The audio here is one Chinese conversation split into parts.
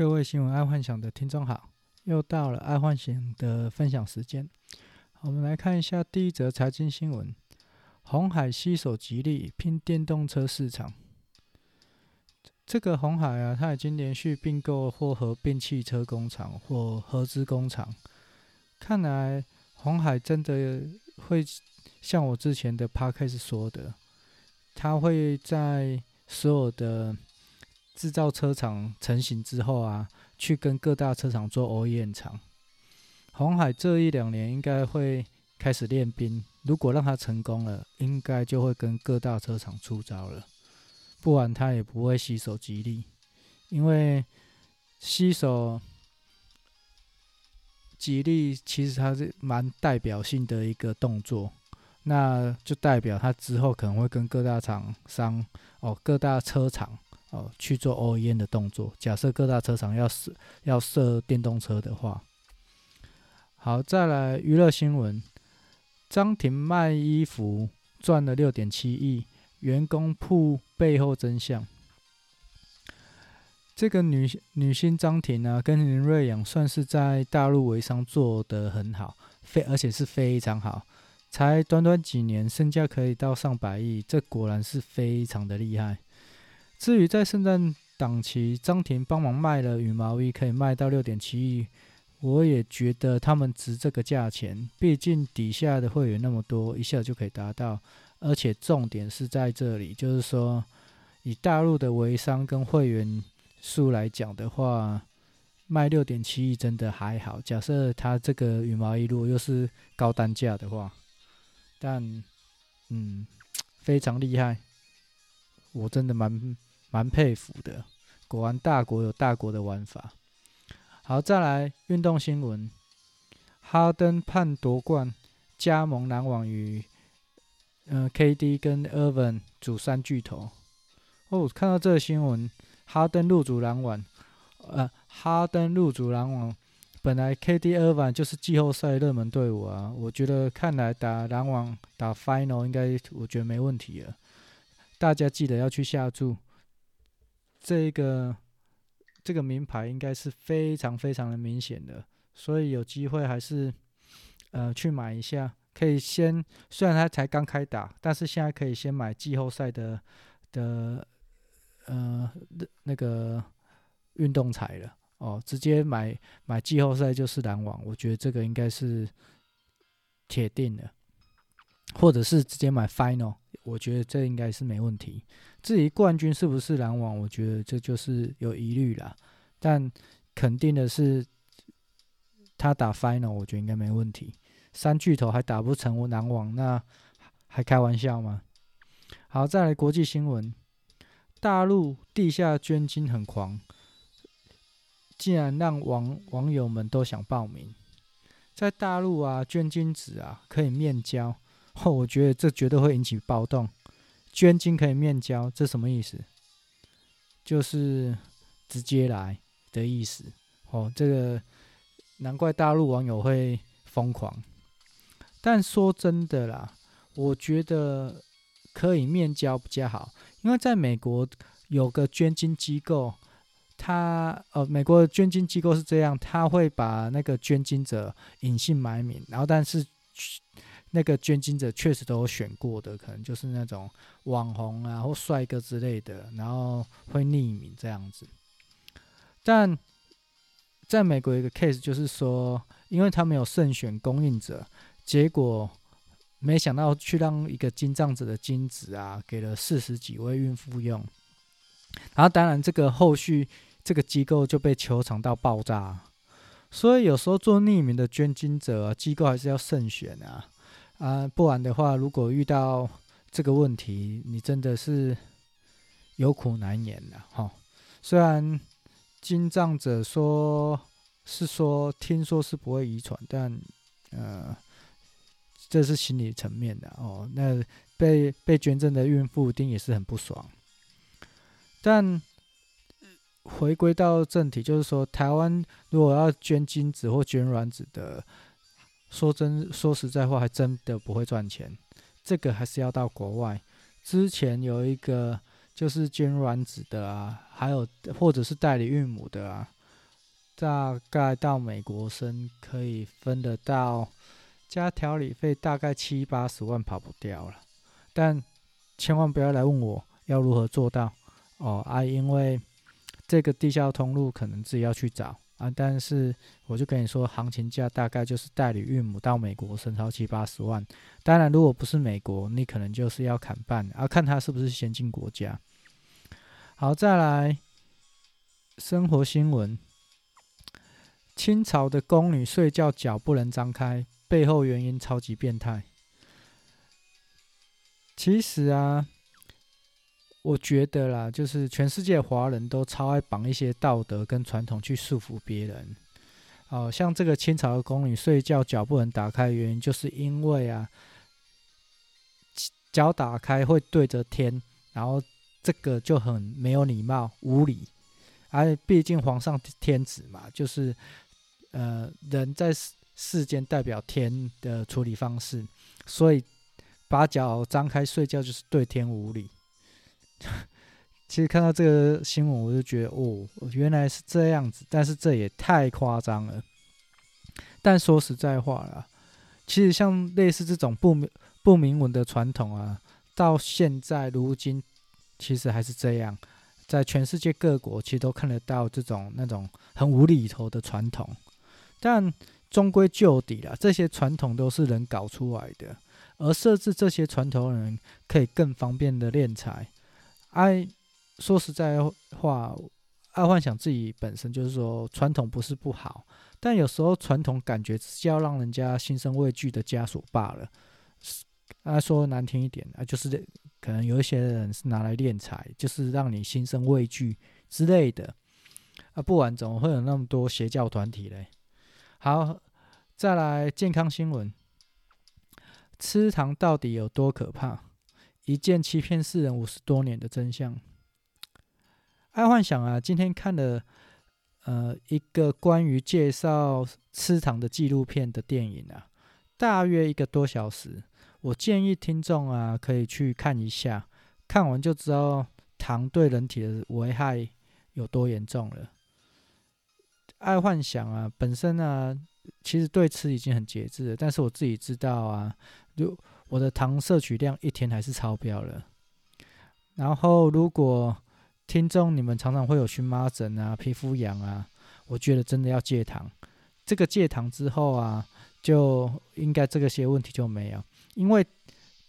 各位新闻爱幻想的听众好，又到了爱幻想的分享时间。我们来看一下第一则财经新闻：红海携手吉利拼电动车市场。这个红海啊，它已经连续并购或合并汽车工厂或合资工厂。看来红海真的会像我之前的 podcast 说的，它会在所有的制造车厂成型之后啊，去跟各大车厂做 OEM 厂。红海这一两年应该会开始练兵，如果让他成功了，应该就会跟各大车厂出招了。不然他也不会携手吉利，因为携手吉利其实它是蛮代表性的一个动作，那就代表他之后可能会跟各大厂商哦，各大车厂。哦，去做 OEM 的动作。假设各大车厂要设要设电动车的话，好，再来娱乐新闻：张庭卖衣服赚了六点七亿，员工铺背后真相。这个女女星张庭啊，跟林瑞阳算是在大陆微商做得很好，非而且是非常好，才短短几年，身价可以到上百亿，这果然是非常的厉害。至于在圣诞档期，张庭帮忙卖了羽毛衣，可以卖到六点七亿，我也觉得他们值这个价钱。毕竟底下的会员那么多，一下就可以达到。而且重点是在这里，就是说以大陆的微商跟会员数来讲的话，卖六点七亿真的还好。假设他这个羽毛衣如果又是高单价的话，但嗯，非常厉害，我真的蛮。蛮佩服的，果然大国有大国的玩法。好，再来运动新闻：哈登盼夺冠，加盟篮网与嗯、呃、KD 跟 i r v i n 组三巨头。哦，看到这个新闻，哈登入主篮网，呃，哈登入主篮网，本来 KD i r v i n 就是季后赛热门队伍啊，我觉得看来打篮网打 Final 应该我觉得没问题了。大家记得要去下注。这个这个名牌应该是非常非常的明显的，所以有机会还是呃去买一下。可以先，虽然他才刚开打，但是现在可以先买季后赛的的呃那个运动彩了哦，直接买买季后赛就是篮网，我觉得这个应该是铁定的，或者是直接买 Final。我觉得这应该是没问题。至于冠军是不是篮网，我觉得这就是有疑虑啦。但肯定的是，他打 Final，我觉得应该没问题。三巨头还打不成篮网，那还开玩笑吗？好，再来国际新闻：大陆地下捐精很狂，竟然让网网友们都想报名。在大陆啊，捐精子啊，可以面交。哦，我觉得这绝对会引起暴动。捐精可以面交，这什么意思？就是直接来的意思。哦，这个难怪大陆网友会疯狂。但说真的啦，我觉得可以面交比较好，因为在美国有个捐精机构，他呃，美国的捐精机构是这样，他会把那个捐精者隐姓埋名，然后但是。那个捐精者确实都有选过的，可能就是那种网红啊或帅哥之类的，然后会匿名这样子。但在美国有一个 case 就是说，因为他们有慎选供应者，结果没想到去让一个精藏者的精子啊给了四十几位孕妇用，然后当然这个后续这个机构就被求偿到爆炸。所以有时候做匿名的捐精者啊，机构还是要慎选啊。啊，不然的话，如果遇到这个问题，你真的是有苦难言了哈。虽然精藏者说是说，听说是不会遗传，但呃，这是心理层面的哦。那被被捐赠的孕妇一定也是很不爽。但回归到正题，就是说，台湾如果要捐精子或捐卵子的。说真说实在话，还真的不会赚钱。这个还是要到国外。之前有一个就是捐卵子的啊，还有或者是代理孕母的啊，大概到美国生可以分得到，加调理费大概七八十万跑不掉了。但千万不要来问我要如何做到哦啊，因为这个地下通路可能自己要去找啊。但是我就跟你说，行情价大概就是代理孕母到美国生超七八十万。当然，如果不是美国，你可能就是要砍半啊，看它是不是先进国家。好，再来生活新闻。清朝的宫女睡觉脚不能张开，背后原因超级变态。其实啊，我觉得啦，就是全世界华人都超爱绑一些道德跟传统去束缚别人。哦，像这个清朝的宫女睡觉脚不能打开，原因就是因为啊，脚打开会对着天，然后这个就很没有礼貌、无礼。而毕竟皇上天子嘛，就是。呃，人在世世间代表天的处理方式，所以把脚张开睡觉就是对天无礼。其实看到这个新闻，我就觉得哦，原来是这样子，但是这也太夸张了。但说实在话啦，其实像类似这种不明不明文的传统啊，到现在如今其实还是这样，在全世界各国其实都看得到这种那种很无厘头的传统。但终归就底啦，这些传统都是人搞出来的，而设置这些传统的人可以更方便的敛财。爱说实在话，爱幻想自己本身就是说传统不是不好，但有时候传统感觉只是要让人家心生畏惧的枷锁罢了。啊说难听一点啊，就是可能有一些人是拿来敛财，就是让你心生畏惧之类的。啊，不然怎么会有那么多邪教团体嘞？好，再来健康新闻。吃糖到底有多可怕？一件欺骗世人五十多年的真相。爱幻想啊，今天看了呃一个关于介绍吃糖的纪录片的电影啊，大约一个多小时。我建议听众啊可以去看一下，看完就知道糖对人体的危害有多严重了。爱幻想啊，本身呢，其实对吃已经很节制了，但是我自己知道啊，就我的糖摄取量一天还是超标了。然后，如果听众你们常常会有荨麻疹啊、皮肤痒啊，我觉得真的要戒糖。这个戒糖之后啊，就应该这个些问题就没有，因为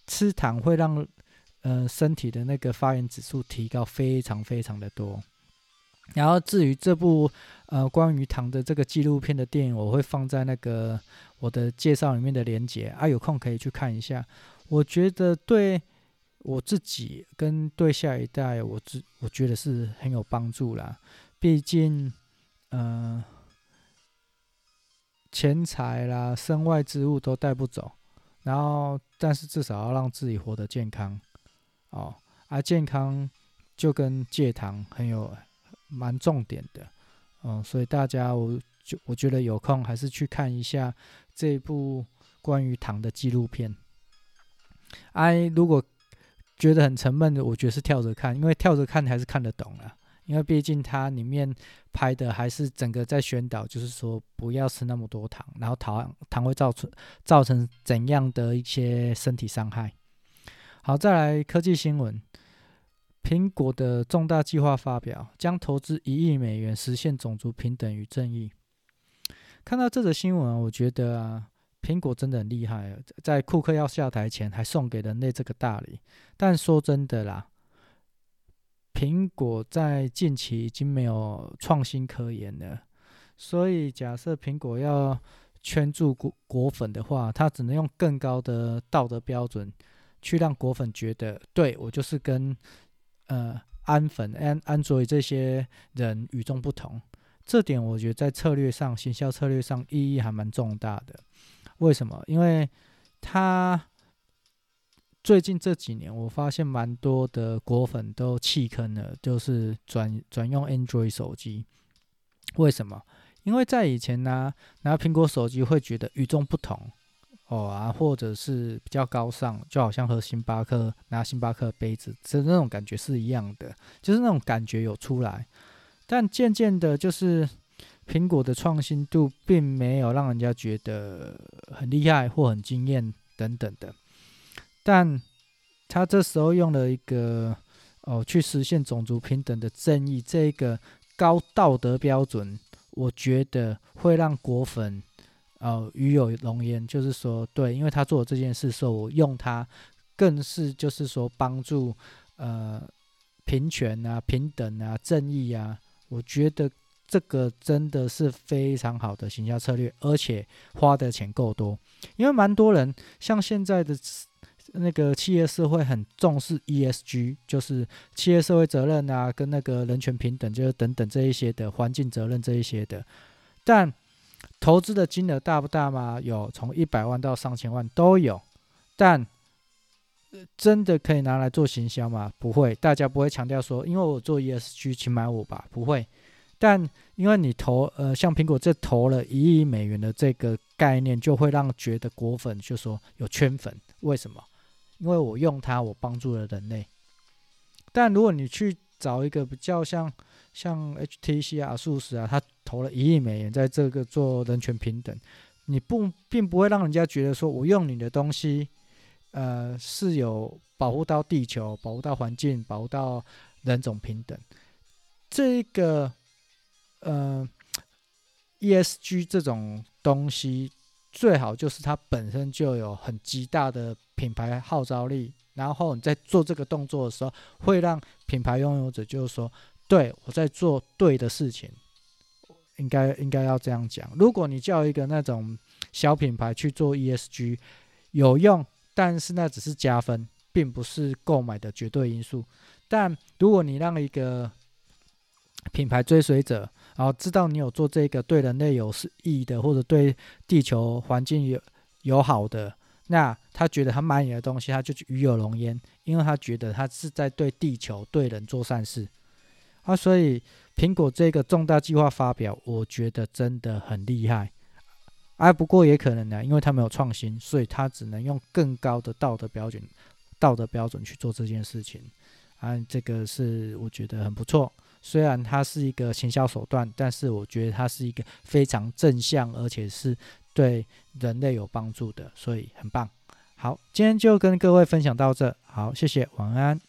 吃糖会让呃身体的那个发炎指数提高非常非常的多。然后至于这部呃关于糖的这个纪录片的电影，我会放在那个我的介绍里面的连接啊，有空可以去看一下。我觉得对我自己跟对下一代，我自我觉得是很有帮助啦。毕竟，呃，钱财啦、身外之物都带不走，然后但是至少要让自己活得健康哦。啊、健康就跟戒糖很有。蛮重点的，嗯，所以大家我就我觉得有空还是去看一下这部关于糖的纪录片。哎，如果觉得很沉闷的，我觉得是跳着看，因为跳着看还是看得懂了，因为毕竟它里面拍的还是整个在宣导，就是说不要吃那么多糖，然后糖糖会造成造成怎样的一些身体伤害。好，再来科技新闻。苹果的重大计划发表，将投资一亿美元实现种族平等与正义。看到这则新闻，我觉得啊，苹果真的很厉害，在库克要下台前还送给人类这个大礼。但说真的啦，苹果在近期已经没有创新可言了。所以假设苹果要圈住果果粉的话，它只能用更高的道德标准去让果粉觉得，对，我就是跟。呃，安粉、安安卓这些人与众不同，这点我觉得在策略上、行销策略上意义还蛮重大的。为什么？因为他最近这几年，我发现蛮多的果粉都弃坑了，就是转转用 Android 手机。为什么？因为在以前呢，拿苹果手机会觉得与众不同。哦啊，或者是比较高尚，就好像喝星巴克拿星巴克杯子，这那种感觉是一样的，就是那种感觉有出来。但渐渐的，就是苹果的创新度并没有让人家觉得很厉害或很惊艳等等的，但他这时候用了一个哦，去实现种族平等的正义这个高道德标准，我觉得会让果粉哦与有荣焉，就是说对，因为他做这件事的时候，我用它更是就是说帮助呃平权啊、平等啊、正义啊，我觉得。这个真的是非常好的行销策略，而且花的钱够多。因为蛮多人像现在的那个企业社会很重视 ESG，就是企业社会责任啊，跟那个人权平等，就是等等这一些的环境责任这一些的。但投资的金额大不大吗？有，从一百万到上千万都有。但真的可以拿来做行销吗？不会，大家不会强调说，因为我做 ESG，请买我吧，不会。但因为你投呃，像苹果这投了一亿美元的这个概念，就会让觉得果粉就说有圈粉。为什么？因为我用它，我帮助了人类。但如果你去找一个比较像像 HTC 啊、ASUS 啊，它投了一亿美元在这个做人权平等，你不并不会让人家觉得说我用你的东西，呃，是有保护到地球、保护到环境、保护到人种平等。这个。呃，ESG 这种东西最好就是它本身就有很极大的品牌号召力，然后你在做这个动作的时候，会让品牌拥有者就是说，对，我在做对的事情，应该应该要这样讲。如果你叫一个那种小品牌去做 ESG，有用，但是那只是加分，并不是购买的绝对因素。但如果你让一个品牌追随者，然后知道你有做这个对人类有是益的，或者对地球环境有友好的，那他觉得他买你的东西，他就与有荣焉，因为他觉得他是在对地球、对人做善事。啊，所以苹果这个重大计划发表，我觉得真的很厉害。啊，不过也可能呢，因为他没有创新，所以他只能用更高的道德标准、道德标准去做这件事情。啊，这个是我觉得很不错。虽然它是一个行销手段，但是我觉得它是一个非常正向，而且是对人类有帮助的，所以很棒。好，今天就跟各位分享到这，好，谢谢，晚安。